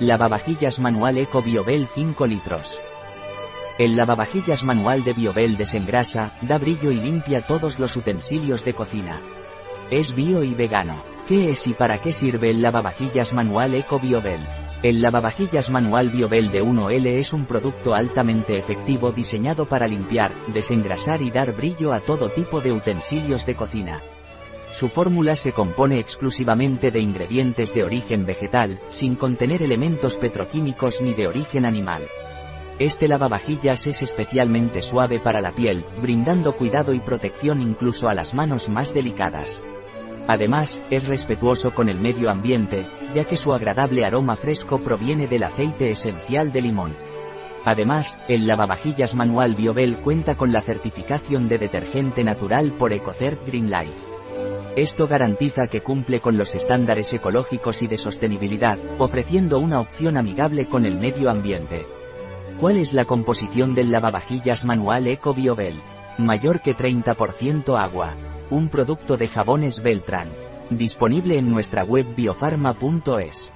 Lavavajillas manual Eco Biobel 5 litros. El lavavajillas manual de Biobel desengrasa, da brillo y limpia todos los utensilios de cocina. Es bio y vegano. ¿Qué es y para qué sirve el lavavajillas manual Eco Biobel? El lavavajillas manual Biobel de 1L es un producto altamente efectivo diseñado para limpiar, desengrasar y dar brillo a todo tipo de utensilios de cocina. Su fórmula se compone exclusivamente de ingredientes de origen vegetal, sin contener elementos petroquímicos ni de origen animal. Este lavavajillas es especialmente suave para la piel, brindando cuidado y protección incluso a las manos más delicadas. Además, es respetuoso con el medio ambiente, ya que su agradable aroma fresco proviene del aceite esencial de limón. Además, el lavavajillas manual Biobel cuenta con la certificación de detergente natural por EcoCert Green Life. Esto garantiza que cumple con los estándares ecológicos y de sostenibilidad, ofreciendo una opción amigable con el medio ambiente. ¿Cuál es la composición del lavavajillas manual Eco Biobel? Mayor que 30% agua. Un producto de jabones Beltran. Disponible en nuestra web biofarma.es.